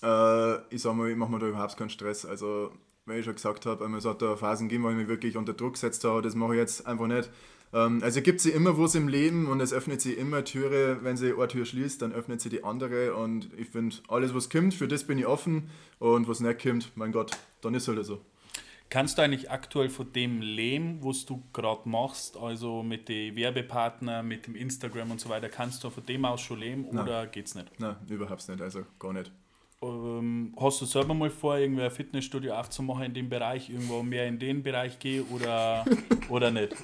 Speaker 3: Äh, ich sag mal, ich mache mir da überhaupt keinen Stress. Also, wie ich schon gesagt habe, es hat da Phasen gegeben, wo ich mich wirklich unter Druck gesetzt habe. Das mache ich jetzt einfach nicht. Ähm, also, gibt sie immer was im Leben und es öffnet sie immer Türe. Wenn sie eine Tür schließt, dann öffnet sie die andere. Und ich finde, alles, was kommt, für das bin ich offen. Und was nicht kommt, mein Gott, dann ist halt so.
Speaker 1: Kannst du eigentlich aktuell von dem leben, was du gerade machst, also mit den Werbepartnern, mit dem Instagram und so weiter, kannst du von dem aus schon leben oder geht's nicht?
Speaker 3: Nein, überhaupt nicht. Also, gar nicht.
Speaker 1: Ähm, hast du selber mal vor, irgendwie ein Fitnessstudio aufzumachen in dem Bereich, irgendwo mehr in den Bereich gehe oder, oder nicht?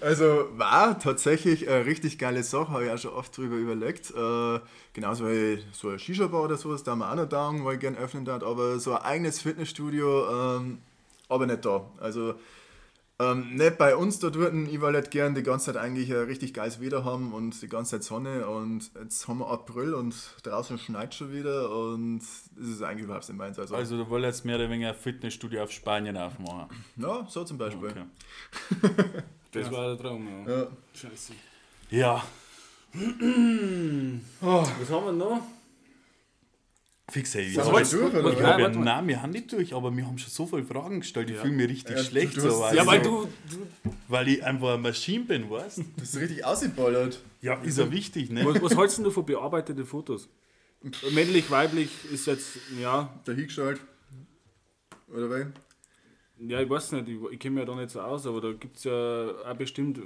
Speaker 3: Also war tatsächlich eine richtig geile Sache, habe ich auch schon oft drüber überlegt. Äh, genauso wie so ein Shisha-Bar oder sowas, da haben wir auch noch da, wo ich gerne öffnen darf, aber so ein eigenes Fitnessstudio, ähm, aber nicht da. Also ähm, nicht bei uns da dort, ich wollte halt gern die ganze Zeit eigentlich ein richtig geiles Wetter haben und die ganze Zeit Sonne und jetzt haben wir April und draußen schneit schon wieder und das ist eigentlich überhaupt nicht meins. Also,
Speaker 1: Also du wolltest mehr oder weniger ein Fitnessstudio auf Spanien aufmachen.
Speaker 3: ja, so zum Beispiel.
Speaker 1: Okay.
Speaker 2: Das war der Traum, ja.
Speaker 3: Ja.
Speaker 2: Scheiße.
Speaker 1: Ja,
Speaker 2: Was haben wir noch?
Speaker 1: Fix ey. Wir haben,
Speaker 3: durch, oder?
Speaker 1: ja, nein, wir haben nicht durch, aber wir haben schon so viele Fragen gestellt. Ich fühle mich richtig
Speaker 3: Ja,
Speaker 1: schlecht,
Speaker 3: du
Speaker 1: so, weil,
Speaker 2: Ja, weil du, du
Speaker 1: weil ich einfach eine Maschine bin, weißt du?
Speaker 3: Das ist richtig ausgeballert.
Speaker 1: Ja, ist ja wichtig, ne?
Speaker 2: was, was hältst du von bearbeiteten Fotos? Männlich, weiblich ist jetzt, ja,
Speaker 3: Dahingestellt. Oder wie?
Speaker 2: ja, ich weiß nicht, ich, ich kenne mich ja da nicht so aus, aber da gibt es ja auch bestimmt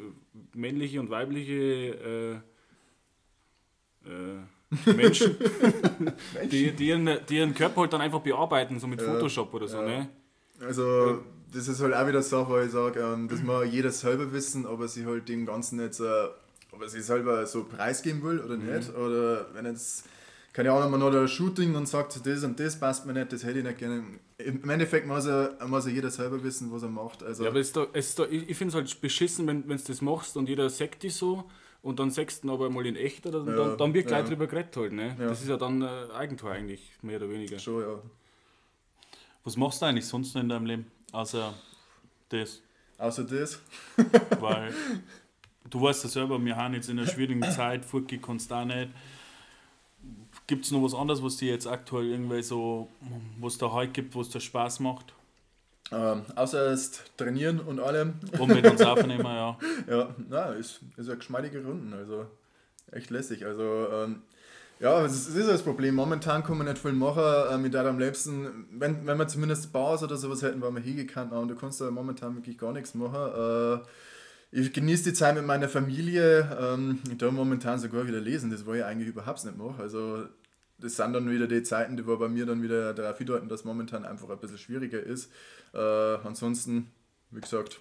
Speaker 2: männliche und weibliche äh, äh, Menschen, die, die, ihren, die ihren Körper halt dann einfach bearbeiten, so mit Photoshop oder so, ne?
Speaker 3: Also, das ist halt auch wieder so, wo ich sage, ähm, das mag jeder selber wissen, ob er sich halt dem Ganzen jetzt, äh, ob er sich selber so preisgeben will oder nicht. Oder wenn jetzt, keine Ahnung, man hat ein Shooting und sagt, das und das passt mir nicht, das hätte ich nicht gerne. Im Endeffekt muss er, muss er jeder selber wissen, was er macht. Also,
Speaker 2: Ja, aber es ist da, es ist da, ich, ich finde es halt beschissen, wenn wenn du das machst und jeder sagt dich so und dann sechsten aber mal in echt oder
Speaker 3: Ja,
Speaker 2: dann, dann wird gleich
Speaker 3: ja.
Speaker 2: drüber geredet halt. Ne?
Speaker 3: Ja.
Speaker 2: Das ist ja dann äh, Eigentor eigentlich, mehr oder weniger.
Speaker 3: Schon, ja.
Speaker 1: Was machst du eigentlich sonst noch in deinem Leben? Außer das.
Speaker 3: Außer das.
Speaker 1: Weil du weißt ja selber, wir haben jetzt in einer schwierigen Zeit, Furki kannst du auch nicht. Gibt es noch was anderes, was dir jetzt aktuell irgendwie so, was da heute gibt, was dir Spaß macht?
Speaker 3: Ähm, außer es trainieren und allem.
Speaker 1: Und mit uns aufnehmen, ja.
Speaker 3: Ja, na, ist, ist eine geschmeidige Runden, also echt lässig. Also, ähm, ja, es ist, das Problem. Momentan kann man nicht viel machen. Ähm, ich darf am liebsten, wenn, wenn wir zumindest Bars oder sowas hätten, wo wir hingekannt haben, da kannst du momentan wirklich gar nichts machen. Äh, ich genieße die Zeit mit meiner Familie. Ähm, ich darf momentan sogar wieder lesen, das war ich eigentlich überhaupt nicht machen. Also, das sind dann wieder die Zeiten, die bei mir dann wieder darauf hindeuten, dass momentan einfach ein bisschen schwieriger ist. Äh, ansonsten, wie gesagt,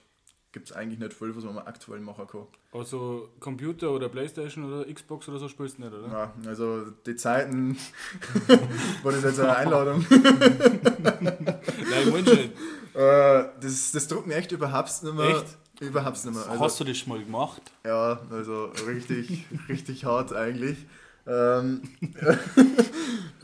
Speaker 3: gibt es eigentlich nicht viel, was man aktuell machen kann.
Speaker 2: Also Computer oder Playstation oder Xbox oder so spielst du nicht, oder?
Speaker 3: Ja, also die Zeiten, war das jetzt eine Einladung.
Speaker 2: Nein, ich schon nicht.
Speaker 3: äh, das, das druckt mir echt überhaupt nicht mehr.
Speaker 2: Echt?
Speaker 3: Überhaupt nicht mehr. Also,
Speaker 1: Hast du das schon mal gemacht?
Speaker 3: Ja, also richtig, richtig hart eigentlich. Ähm,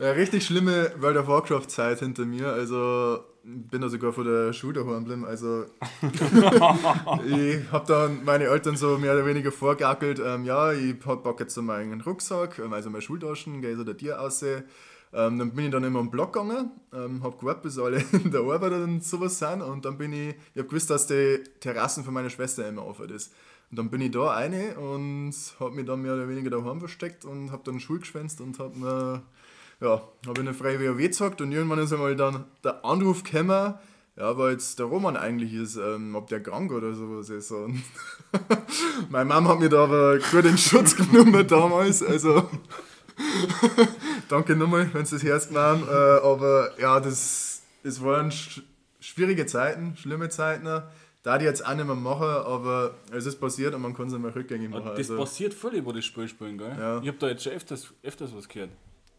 Speaker 3: richtig schlimme World of Warcraft Zeit hinter mir. Also ich bin da sogar von der Schule daheim geblieben. Also ich habe dann meine Eltern so mehr oder weniger vorgegackelt, ähm, ja, ich hab Bock jetzt so meinen Rucksack, ähm, also meine Schultaschen, gehe so der Tier aussehe. Ähm, dann bin ich dann immer am Block gegangen, ähm, habe gewartet, bis alle in der Arbeit und sowas sind und dann bin ich, ich habe gewusst, dass die Terrassen von meiner Schwester immer offen ist. Und dann bin ich da rein und habe mich dann mehr oder weniger daheim versteckt und habe dann Schule geschwänzt und habe mir, ja, habe eine freie WoW gezockt und irgendwann ist einmal dann der Anruf gekommen, ja, weil jetzt der Roman eigentlich ist, ähm, ob der krank oder sowas ist. Und meine Mama hat mir da aber gut in Schutz genommen damals, also danke nochmal, wenn Sie das Herz nehmen, äh, aber ja, das, das waren sch schwierige Zeiten, schlimme Zeiten, da die jetzt auch nicht mehr machen, aber es ist passiert und man kann es nicht mehr rückgängig machen.
Speaker 2: Das
Speaker 3: Also,
Speaker 2: passiert völlig, wo das Spiel spielen, gell?
Speaker 3: Ja.
Speaker 2: Ich habe da jetzt schon öfters, öfters was gehört.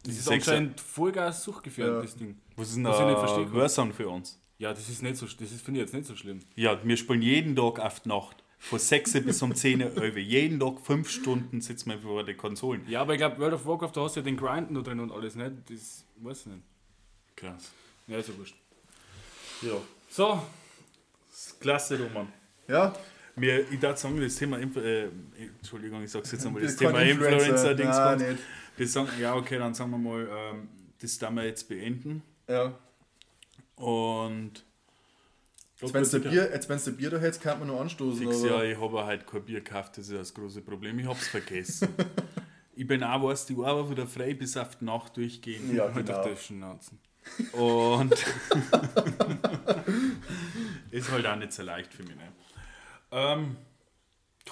Speaker 2: Das ist
Speaker 1: Sechser.
Speaker 2: anscheinend vollgas suchtgefährdet,
Speaker 3: Ja.
Speaker 2: das Ding.
Speaker 1: Was ist denn
Speaker 2: Was ich nicht
Speaker 1: da
Speaker 2: verstehe.
Speaker 1: Warzone für uns?
Speaker 2: Ja, das ist nicht so, das ist, finde ich jetzt nicht so schlimm.
Speaker 1: Ja, wir spielen jeden Tag auf die Nacht. Von 6 bis um 10 Uhr. Jeden Tag 5 Stunden sitzen wir vor den Konsolen.
Speaker 2: Ja, aber ich glaube, World of Warcraft, da hast du ja den Grind noch drin und alles, nicht? Das weiß ich nicht.
Speaker 1: Krass.
Speaker 2: Ja, ist ja wurscht.
Speaker 1: Ja.
Speaker 2: So,
Speaker 1: Klasse, Roman.
Speaker 3: ja,
Speaker 1: Mir, ich darf sagen, das Thema, Inf äh, Entschuldigung, ich sag's jetzt einmal, das Thema Influencer, Dings,
Speaker 3: Nein,
Speaker 1: kommt.
Speaker 3: nicht.
Speaker 1: das sagen, ja, okay, dann sagen wir mal, ähm, das werden wir jetzt beenden.
Speaker 3: Ja.
Speaker 1: Und
Speaker 3: Jetzt, wenn du Bier, jetzt, wenn's du Bier da hättest, kann man noch anstoßen. aber-
Speaker 1: Jahre, ich habe halt kein Bier gekauft, das ist das große Problem. Ich hab's vergessen. ich bin auch, weißt du, aber wieder frei bis auf die Nacht durchgehen.
Speaker 3: Ja, genau.
Speaker 2: die Schnauzen.
Speaker 1: Und ist halt auch nicht so leicht für mich. Ne? Ähm,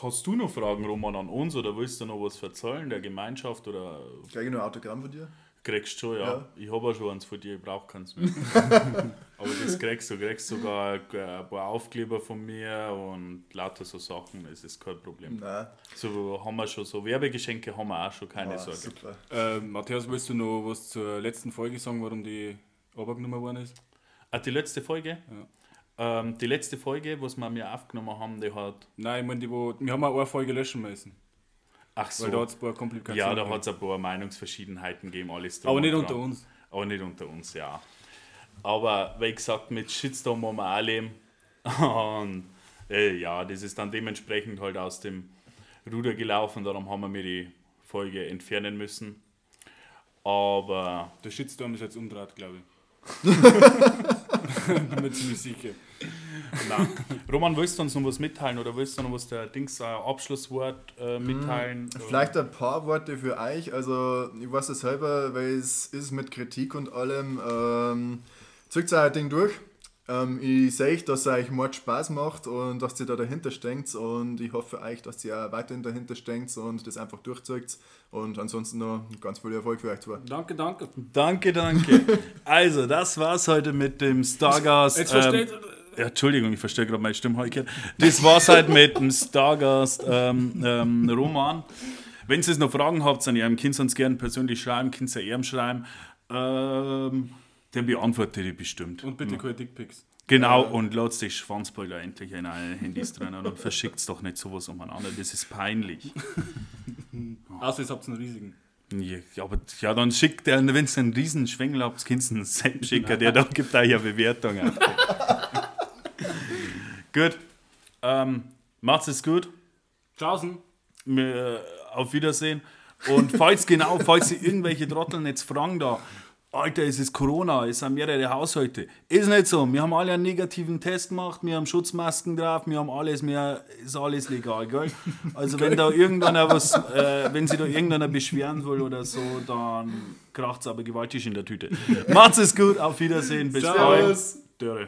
Speaker 1: hast du noch Fragen, Roman, an uns oder willst du noch was verzeihen der Gemeinschaft oder
Speaker 3: Krieg ich noch ein Autogramm von dir?
Speaker 1: Kriegst du schon, ja.
Speaker 3: Ja.
Speaker 1: Ich habe auch schon eins von dir, ich brauche keins mehr. Aber das kriegst du, kriegst sogar ein paar Aufkleber von mir und lauter so Sachen, das ist kein Problem.
Speaker 3: Nein.
Speaker 1: So haben wir schon, so Werbegeschenke haben wir auch schon, keine
Speaker 3: Ah,
Speaker 1: Sorge.
Speaker 3: super.
Speaker 2: Äh, Matthias, willst du noch was zur letzten Folge sagen, warum die abgenommen worden ist?
Speaker 1: Ah, die letzte Folge? Ähm, die letzte Folge, was wir mir aufgenommen haben, die hat.
Speaker 2: Nein, ich meine, die, wo, wir haben auch eine Folge löschen müssen.
Speaker 1: Ach so.
Speaker 2: Weil da hat es ein paar Komplikationen
Speaker 1: ja, da hat es ein paar Meinungsverschiedenheiten gegeben, alles drum
Speaker 2: Aber nicht
Speaker 1: dran.
Speaker 2: unter uns.
Speaker 1: Aber nicht unter uns, ja. Aber wie gesagt, mit Shitstorm wollen wir auch leben. Und äh, ja, das ist dann dementsprechend halt aus dem Ruder gelaufen. Darum haben wir mir die Folge entfernen müssen. Aber
Speaker 2: Der Shitstorm ist jetzt umdreht, glaube ich. Bin mir ziemlich sicher.
Speaker 1: nein. Roman, willst du uns noch was mitteilen oder willst du noch was der Dings äh, Abschlusswort äh, mitteilen?
Speaker 3: Vielleicht ein paar Worte für euch. Also, ich weiß es selber, weil es ist mit Kritik und allem. Ähm, zieht euer Ding durch. Ähm, ich sehe, dass es euch Mord Spaß macht und dass ihr da dahinter steckt. Und ich hoffe euch, dass ihr auch weiterhin dahinter steckt und das einfach durchzieht. Und ansonsten noch ganz viel Erfolg für euch zwei.
Speaker 2: Danke, danke.
Speaker 1: Danke, danke. also, das war's heute mit dem Stargast.
Speaker 2: Jetzt
Speaker 1: ähm,
Speaker 2: versteht
Speaker 1: Ja, Entschuldigung, ich verstehe gerade meine Stimme heute. Das war's halt mit dem Stargast ähm, ähm, Roman. Wenn ihr noch Fragen habt an ihrem Kind, sonst gerne persönlich schreiben, könnt ihr ihm schreiben. Ähm, den beantworte ich bestimmt.
Speaker 2: Und bitte keine Dickpics.
Speaker 1: Genau, und lasst die Schwanzbilder endlich in eure Handys drin und verschickt doch nicht sowas umeinander. Das ist peinlich.
Speaker 2: Außer ihr habt einen riesigen.
Speaker 1: Ja, aber ja, dann schickt der, wenn es einen riesen Schwengel habt, kannst du einen Sepp schicken, der da gibt da ja Bewertungen. Gut. Ähm, macht's es gut.
Speaker 2: Tschaußen.
Speaker 1: Äh, auf Wiedersehen. Und falls genau, falls Sie irgendwelche Trotteln jetzt fragen da, Alter, es ist Corona, es sind mehrere Haushalte. Ist nicht so. Wir haben alle einen negativen Test gemacht, wir haben Schutzmasken drauf, wir haben alles, mehr, ist alles legal, gell? Also wenn da irgendeiner was, äh, wenn sich da irgendeiner beschweren will oder so, dann kracht's aber gewaltig in der Tüte. Macht's es gut, auf Wiedersehen, bis bald. Dörre.